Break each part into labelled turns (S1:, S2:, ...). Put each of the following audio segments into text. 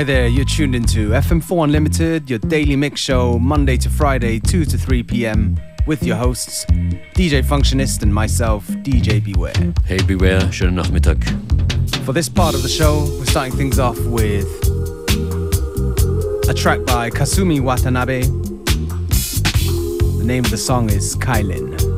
S1: Hi there, you're tuned into FM4 Unlimited, your daily mix show, Monday to Friday, 2 to 3 p.m., with your hosts, DJ Functionist and myself, DJ Beware.
S2: Hey Beware, schönen Nachmittag.
S1: For this part of the show, we're starting things off with a track by Kasumi Watanabe. The name of the song is Kailin.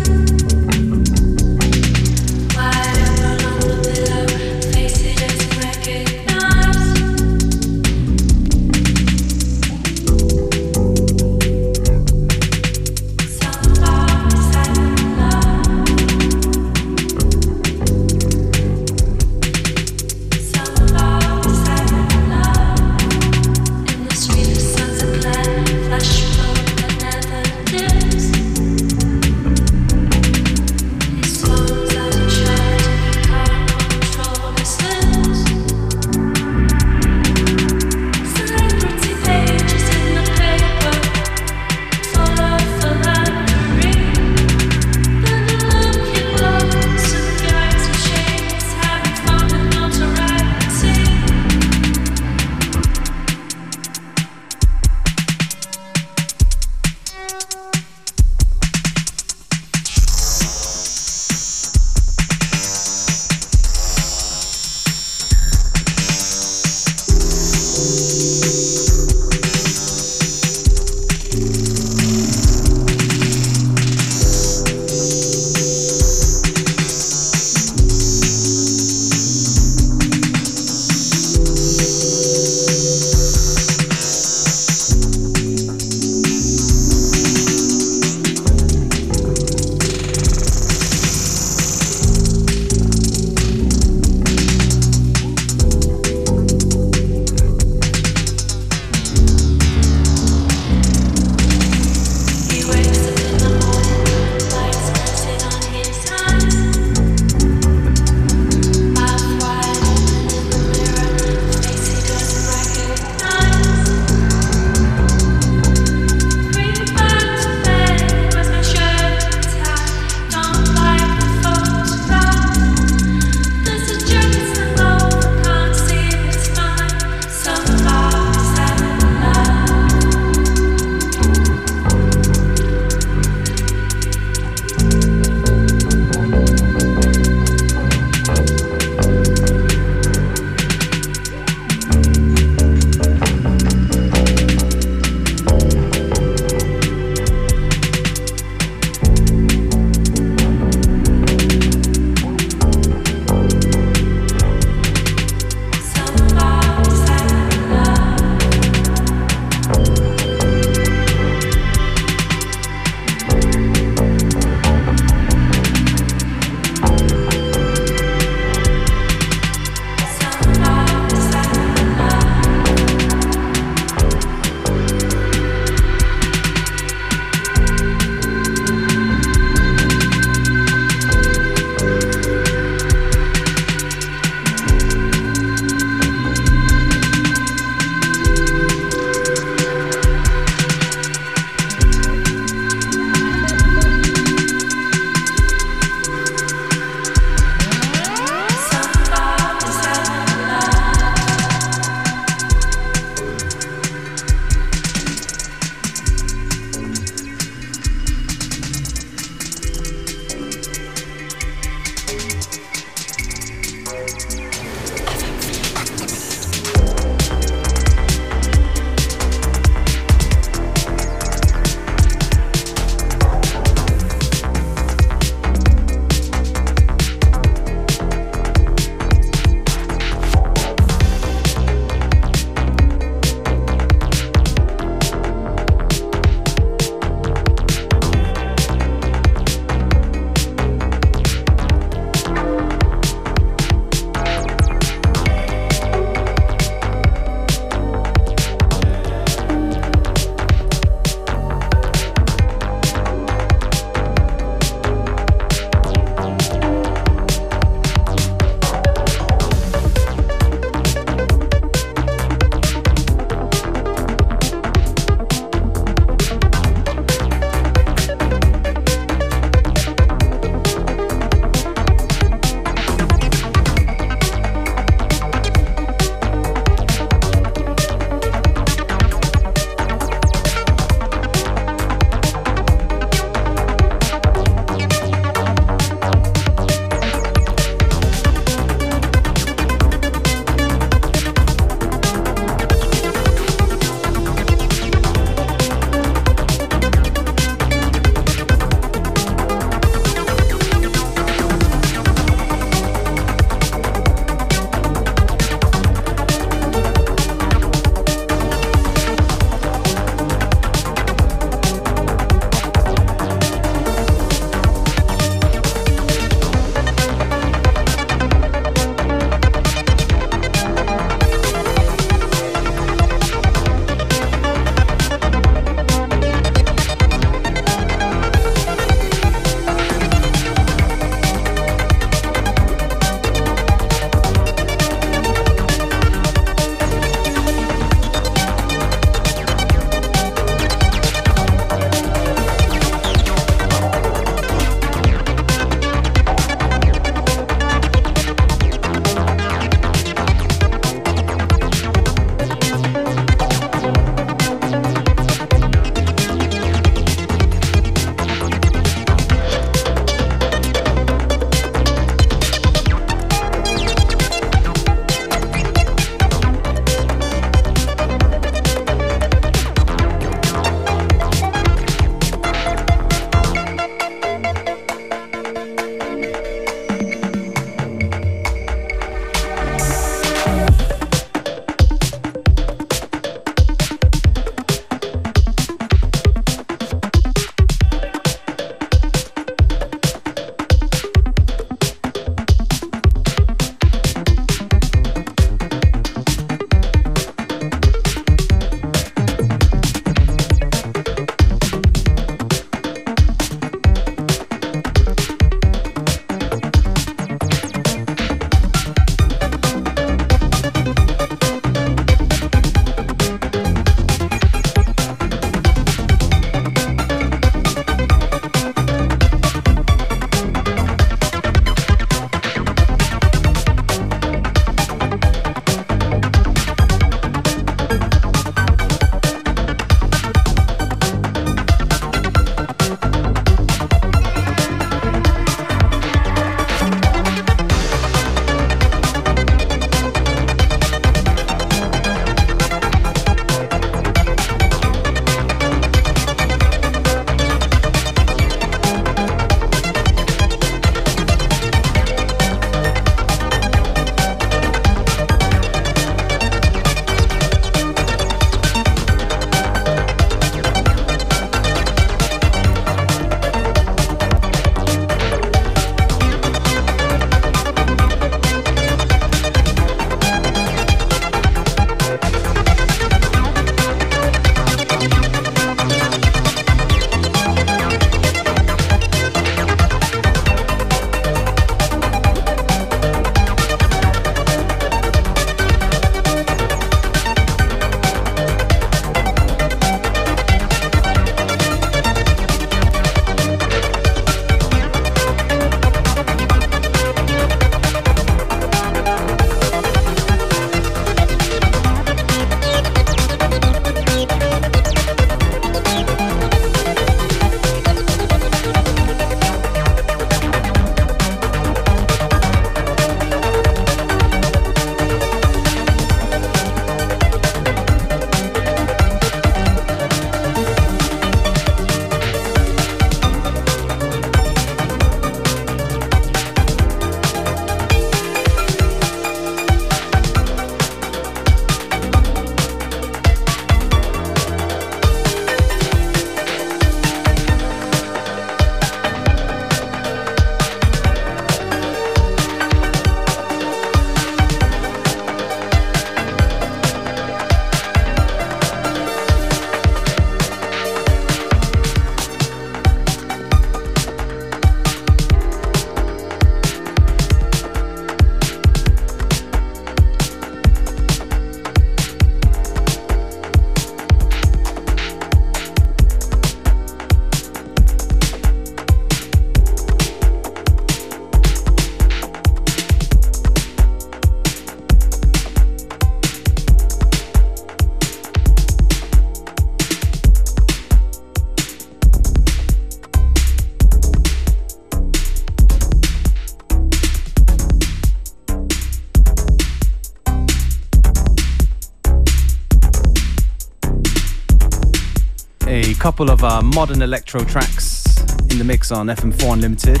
S1: Couple of uh, modern electro tracks in the mix on FM4 Unlimited.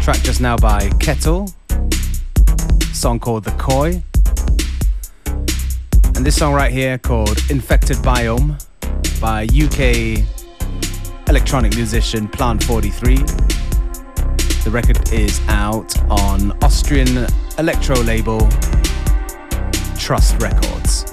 S1: Track just now by Kettel, song called The Koi. And this song right here called Infected Biome by UK electronic musician Plant 43. The record is out on Austrian electro label Trust Records.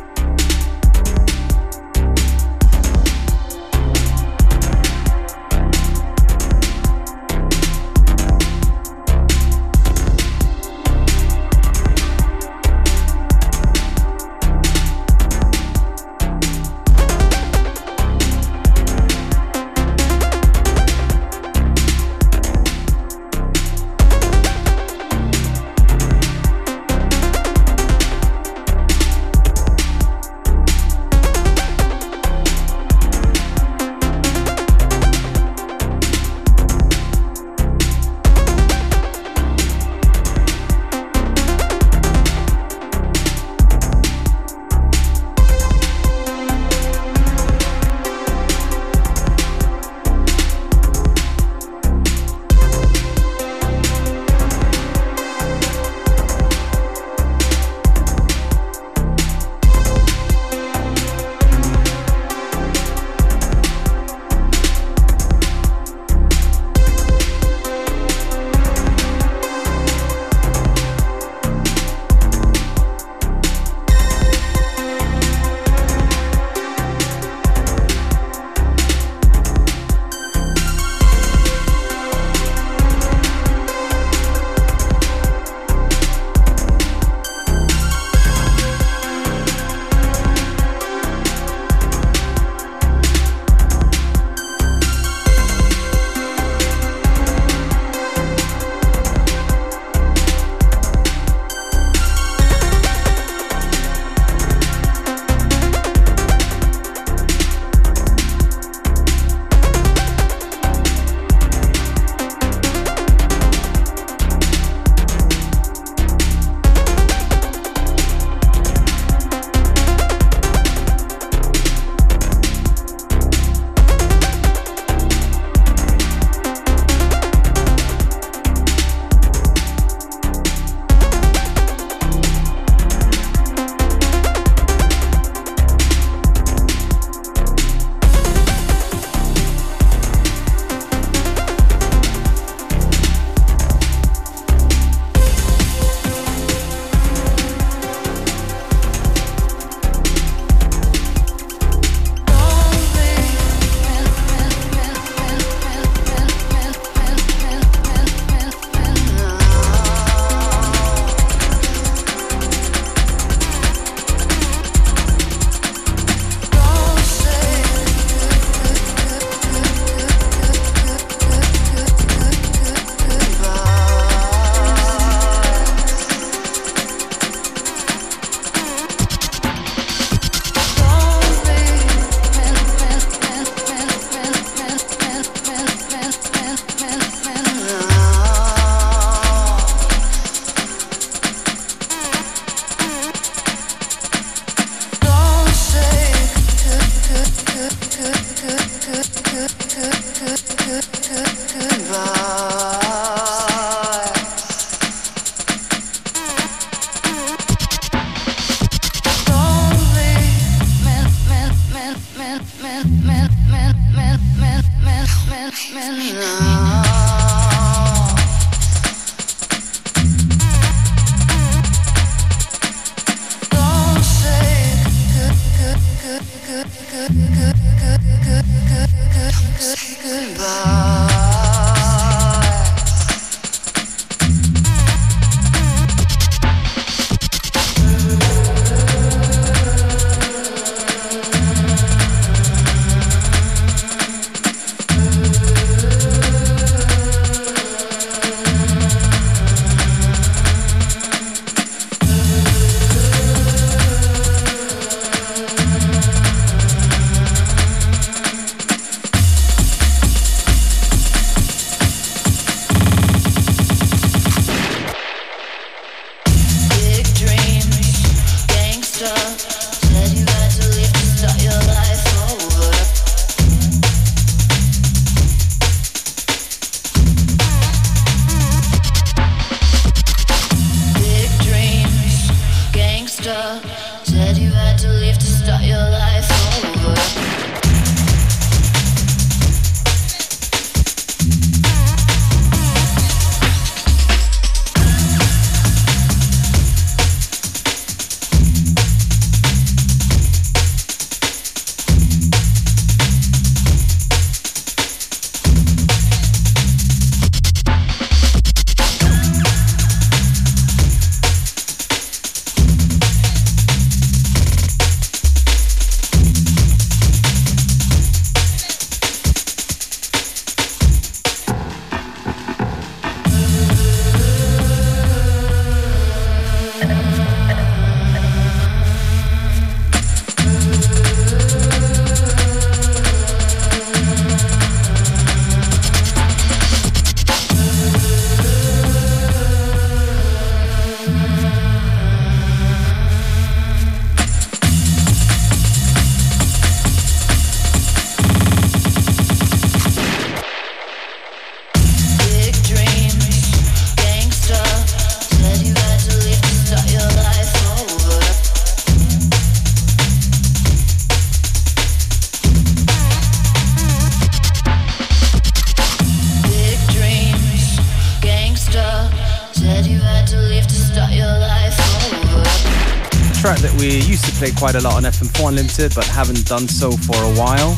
S1: Play quite a lot on FM4 Unlimited, but haven't done so for a while.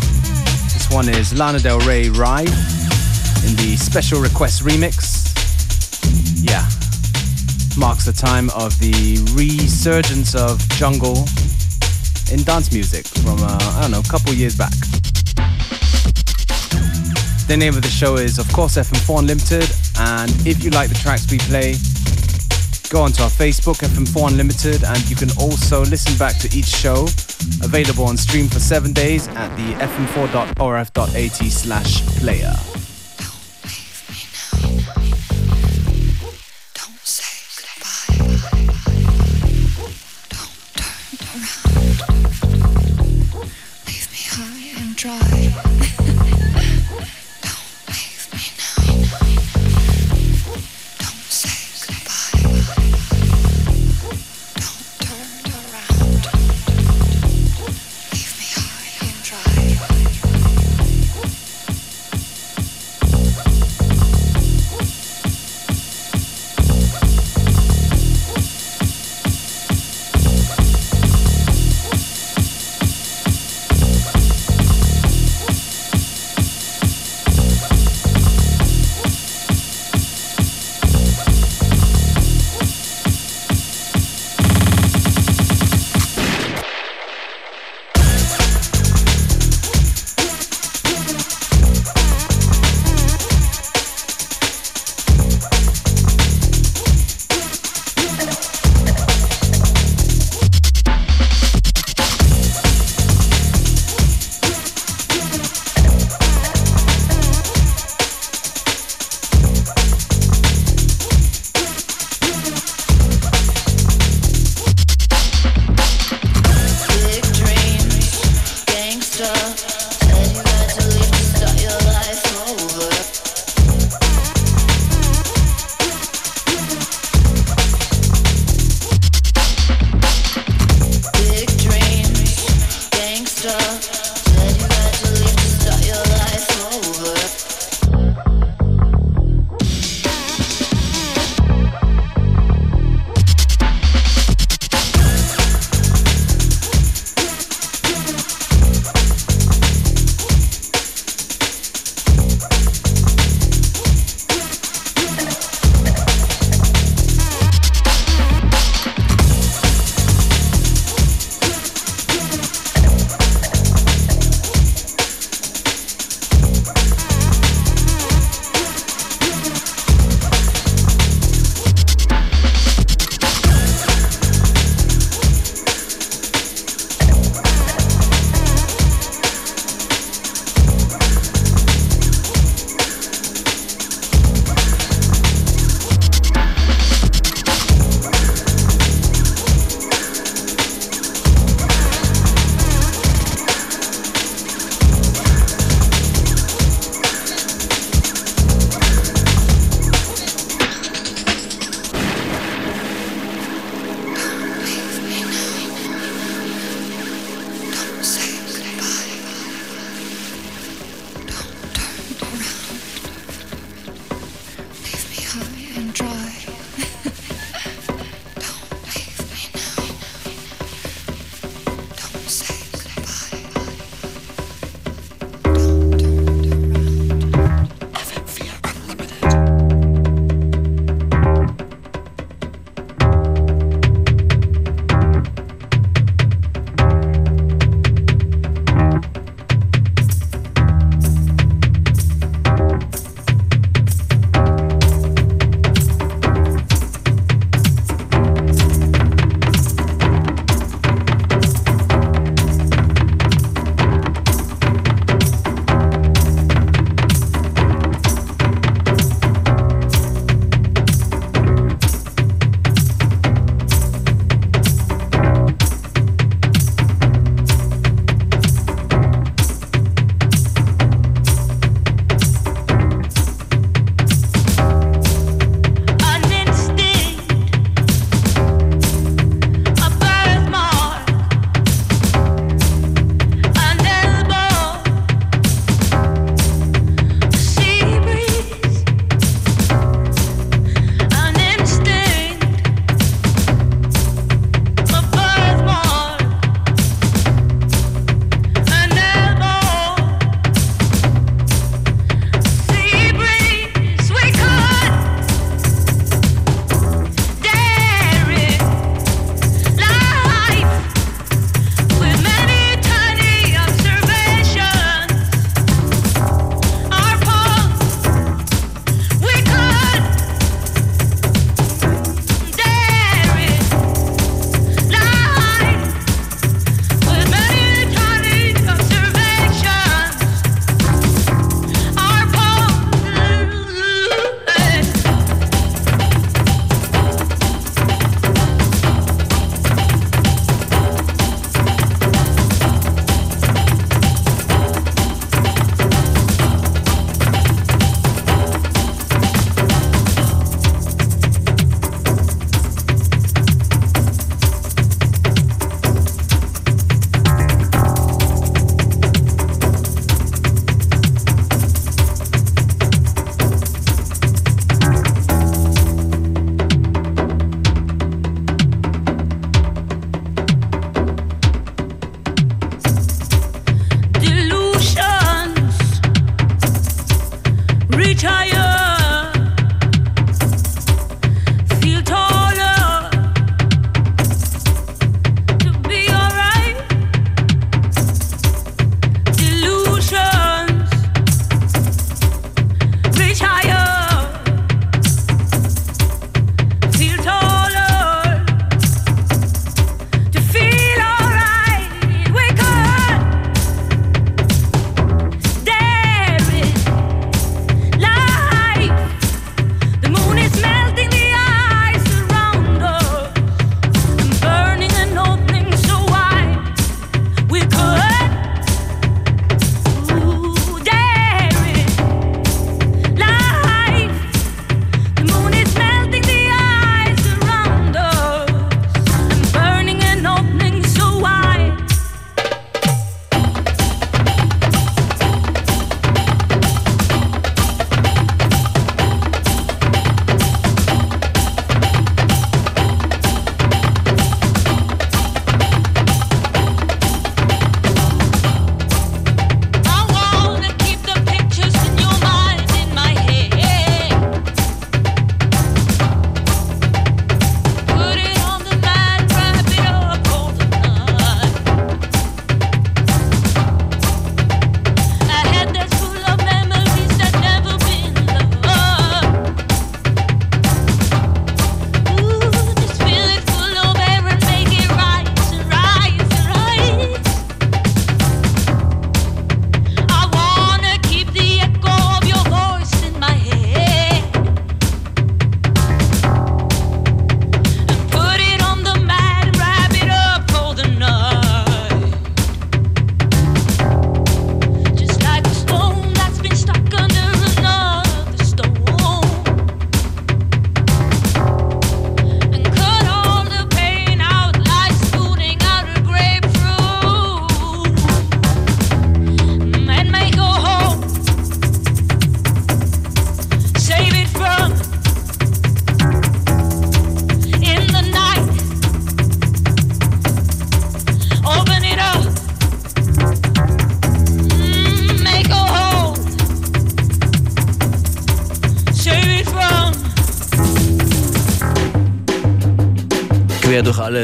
S1: This one is Lana Del Rey Ride in the special request remix. Yeah, marks the time of the resurgence of jungle in dance music from, uh, I don't know, a couple years back. The name of the show is, of course, FM4 Unlimited, and if you like the tracks we play, Go onto our Facebook, FM4 Unlimited, and you can also listen back to each show, available on stream for seven days at the fm4.orf.at slash player.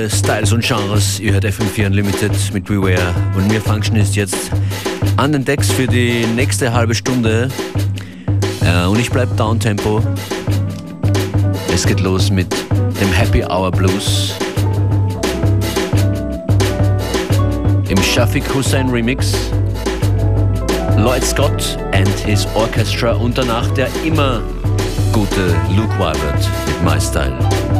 S2: Styles und Genres. Ihr hört FM4 Unlimited mit Beware und mir Function ist jetzt an den Decks für die nächste halbe Stunde. Äh, und ich bleib Downtempo. Es geht los mit dem Happy Hour Blues. Im Shafiq Hussein Remix. Lloyd Scott and his Orchestra und danach der immer gute Luke Wybert mit My Style.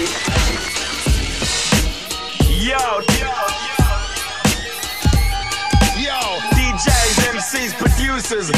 S3: Yo,
S4: yo, yo, DJs, MCs, producers.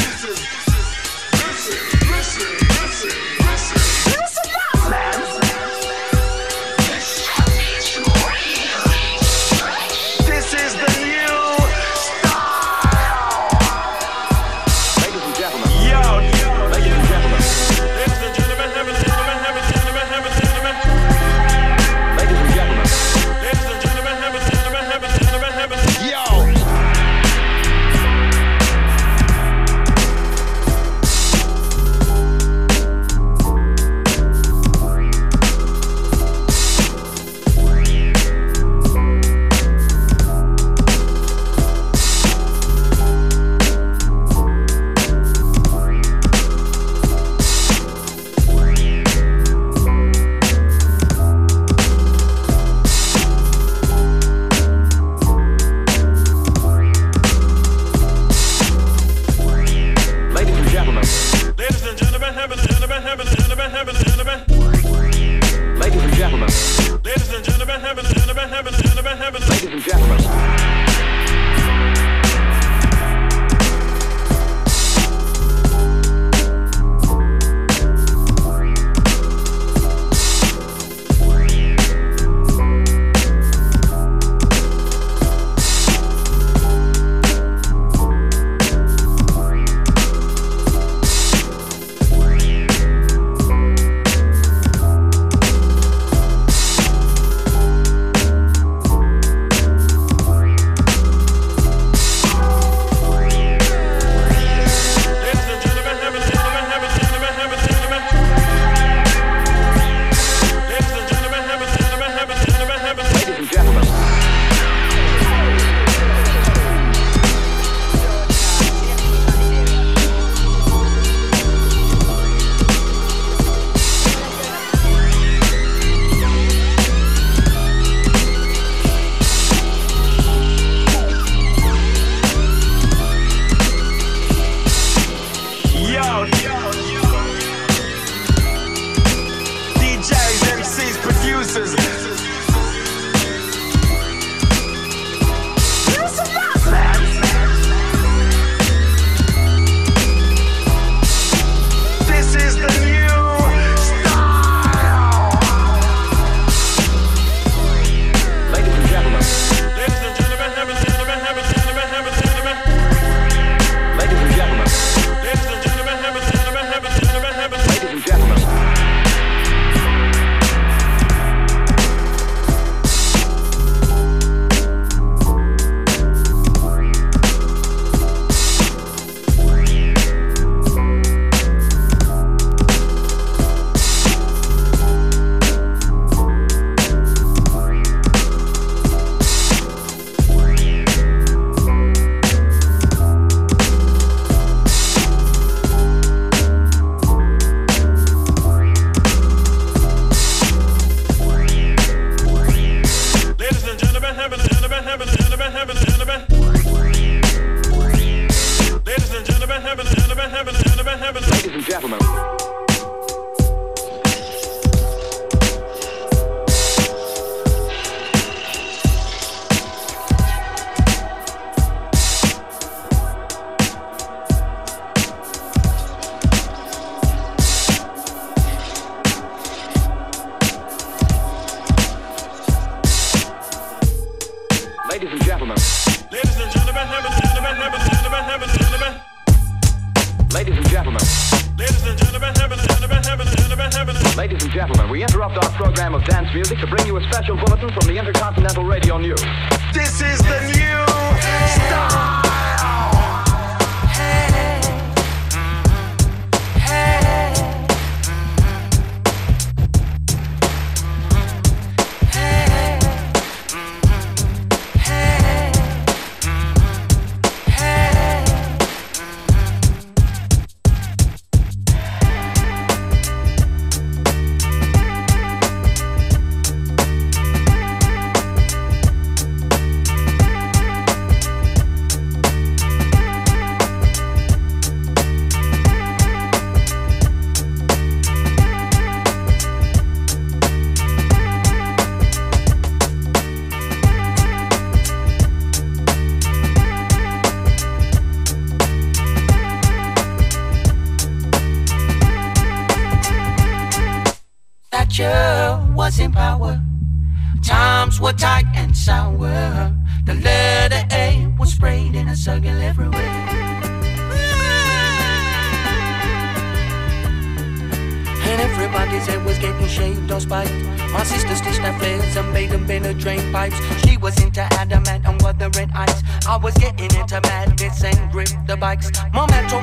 S3: stripes. She was into adamant and weathering ice. I was getting into madness and grip the bikes. Momentum.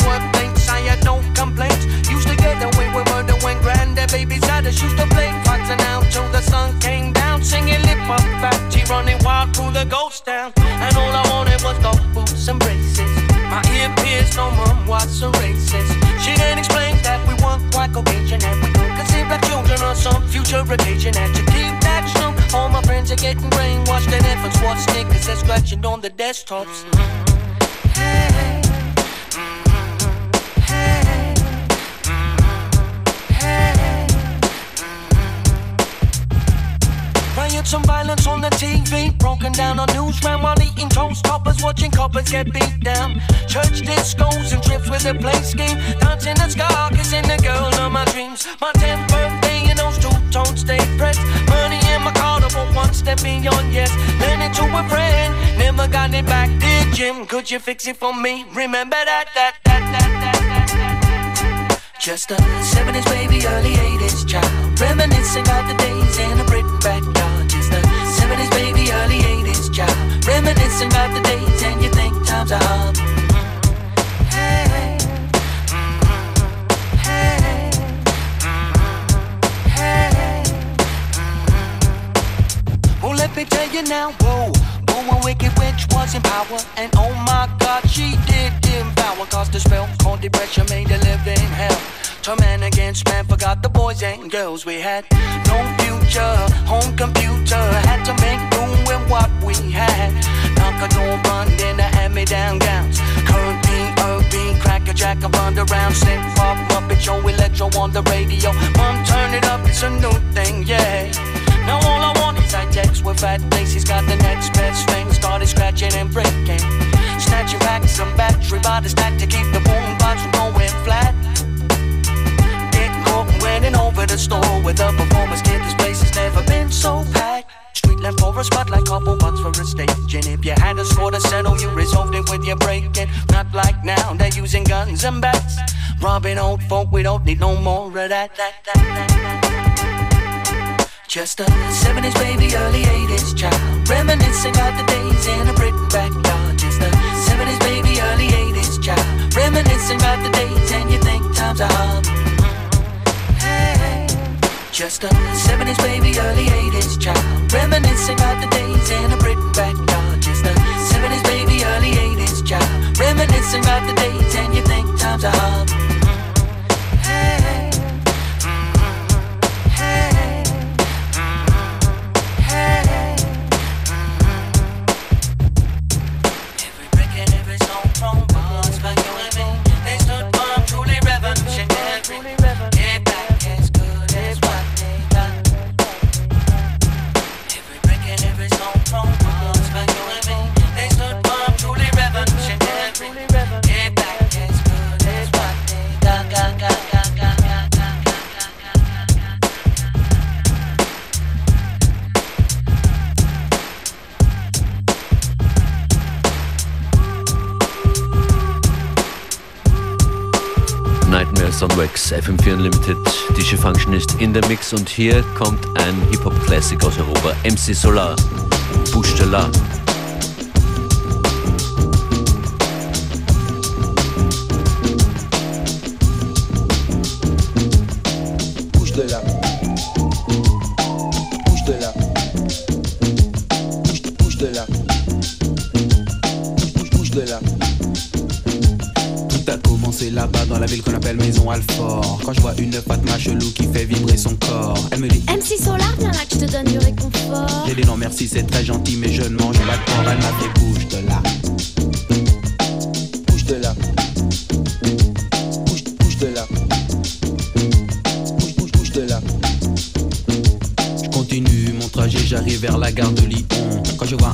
S3: and scratching on the desktops. Hey. Riots and violence on the TV, broken down on news newsround while eating toast toppers, watching coppers get beat down. Church discos and trips with a play scheme, dancing the scar, kissing the girl of my dreams. My 10th birthday and those two tones stay pressed. Money in my car, I one step beyond, yes. To a friend, never got it back. Dear Jim, could you fix it for me? Remember that, that, that, that, that, that. that. Just a 70s baby, early 80s child. Reminiscing about the days in a Britain backyard. Just a 70s baby, early 80s child. Reminiscing about the days and you think times are hard. Me tell you now, whoa. A wicked witch was in power. And oh my god, she did devour. Cause the spell called depression made a living hell. Turn man against man, forgot the boys and girls we had. No future, home computer. Had to make do with what we had. Knock a door, run, then the hand me down gowns. Current beat, crack a jack of underground. Synth pop, Muppet show, electro on the radio. Mom, turn it up, it's a new thing, yeah. Now all I high text with fat faces. Got the next best thing. Started scratching and breaking. Snatching back some battery by the stack to keep the boom box from going flat. Caught and winning over the store with a performance kit. This place has never been so packed. Street left for a spotlight, couple bucks for a stage. If you had a score to settle, you resolved it with your breaking. Not like now, they're using guns and bats. Robbing old folk, we don't need no more of that, that, that, that. Just a 70s baby, early 80s child. Reminiscing about the days in a Britain backyard. Just a 70s baby, early 80s child. Reminiscing about the days and you think times are hard. Hey, just a 70s baby, early 80s child. Reminiscing about the days in a Britain backyard. Just a 70s baby,
S2: und hier kommt ein Hip-Hop-Classic aus Europa. MC Solar, Bouche de la.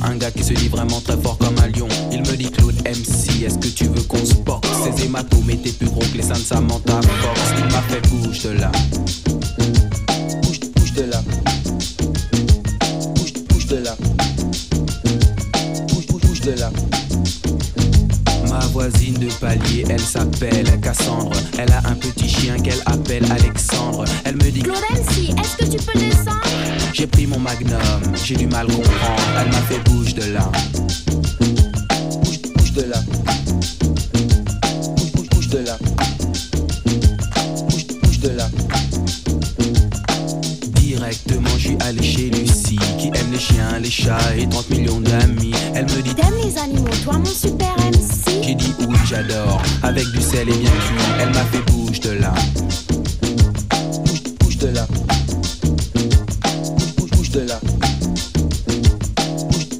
S5: Un gars qui se dit vraiment très fort comme un lion, il me dit Claude MC, est-ce que tu veux qu'on se boxe? Ces hématomes étaient plus gros que les seins de Samantha. Il m'a fait bouge de là. Palier, elle s'appelle Cassandre. Elle a un petit chien qu'elle appelle Alexandre. Elle me dit
S6: Claude MC, est-ce que tu peux descendre?
S5: J'ai pris mon magnum, j'ai du mal comprendre. Elle m'a fait bouge de là.
S7: Bouge, bouge de là.
S5: elle est bien puante, elle m'a fait bouge de là.
S7: Bouge, de là. Bouge, de là.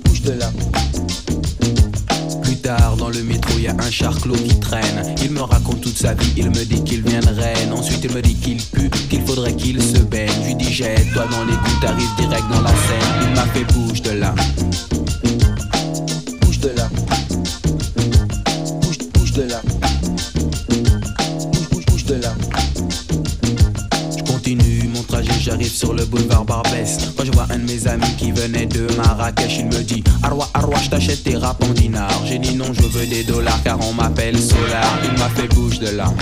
S7: Bouge, de là.
S5: Plus tard dans le métro, y a un charclot qui traîne. Il me raconte toute sa vie, il me dit qu'il vient de Rennes. Ensuite, il me dit qu'il pue, qu'il faudrait qu'il se baigne. Je lui dis, jette-toi dans les goûts, t'arrives direct dans la scène. Il m'a fait bouge de là. m'a fait bouche de
S2: larmes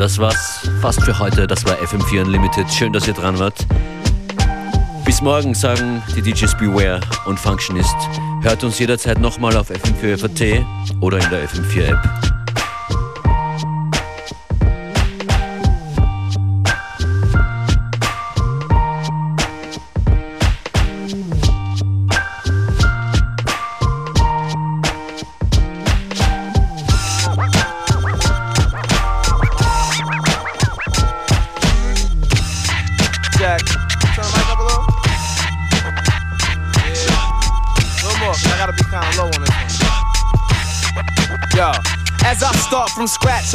S2: das war's fast für heute. Das war FM4 Unlimited. Schön, dass ihr dran wart. Bis morgen sagen die DJs Beware und Functionist. Hört uns jederzeit nochmal auf FM4 FAT oder in der FM4 App.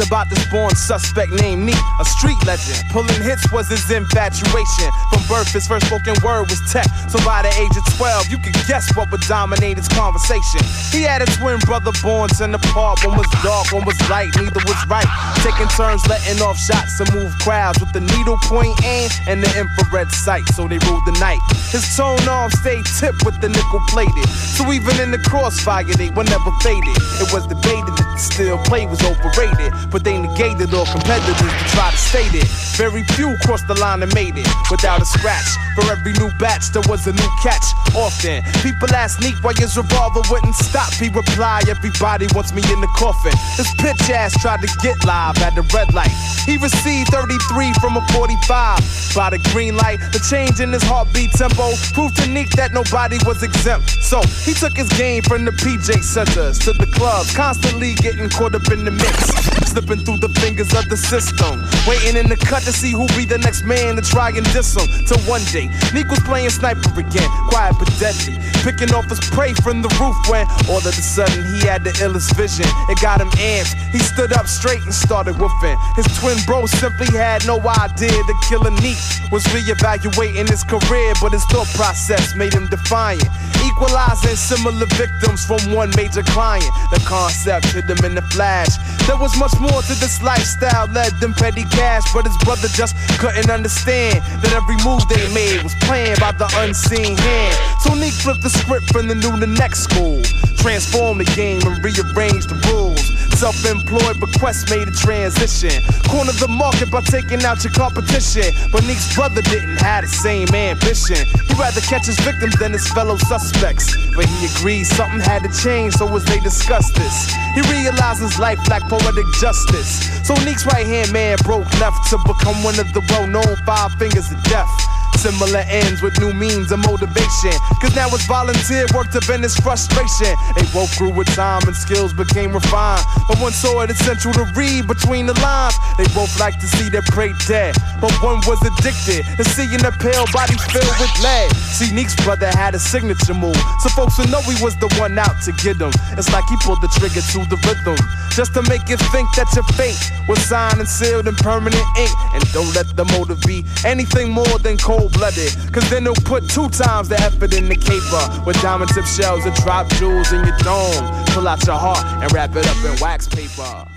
S8: About this born suspect named Neek, a street legend. Pulling hits was his infatuation. From birth, his first spoken word was tech. So by the age of 12, you could guess what would dominate his conversation. He had a twin brother born ten apart. One was dark, one was light, neither was right. Taking turns letting off shots to move crowds with the needle point aim and the infrared sight. So they ruled the night. His tone arm stayed tipped with the nickel plated. So even in the crossfire, they were never faded. It was debated that the steel play was overrated, but they negated all competitors to try to state it. Very few crossed the line and made it without a scratch. For every new batch, there was a new catch. Often, people ask Neek why his revolver wouldn't stop. He replied, Everybody wants me in the coffin. This pitch ass tried to get live at the red light. He received 33 from a 45. By the green light, the change in his heartbeat tempo proved to Neek that nobody was exempt. So he took his game from the PJ centers to the clubs, constantly getting caught up in the mix. Slipping through the fingers of the system. Waiting in the cut to see who be the next man to try and diss him. Till one day, Neek was playing sniper again, quiet but deadly. Picking off his prey from the roof when all of a sudden he had the illest vision. It got him amped. He stood up straight and started woofing. His twin bro simply had no idea the killer Neek was reevaluating his career, but his thought process made him defiant. Equalizing similar victims from one major client. The concept hit them in the flash. There was much more to this lifestyle led them petty cash, but his brother just couldn't understand that every move they made was planned by the unseen hand. So Neek flipped the script from the new to next school, transformed the game and rearranged the rules. Self-employed, but Quest made a transition. Corner the market by taking out your competition. But Neek's brother didn't have the same ambition. He'd rather catch his victims than his fellow suspects. But he agreed something had to change, so as they discussed this, he realized his life lacked poetic justice. So Neek's right hand man broke left to become one of the well-known five fingers of death. Similar ends with new means of motivation. Cause now it's volunteer work to vent his frustration. They both grew with time and skills became refined. But one saw it essential to read between the lines. They both like to see their prey dead. But one was addicted to seeing a pale body filled with lead. See, Neek's brother had a signature move. So folks would know he was the one out to get him. It's like he pulled the trigger to the rhythm. Just to make you think that your fate was signed and sealed in permanent ink. And don't let the motive be anything more than cold blooded. Cause then they'll put two times the effort in the caper. With diamond tip shells and drop jewels in your dome. Pull out your heart and wrap it up in wax paper.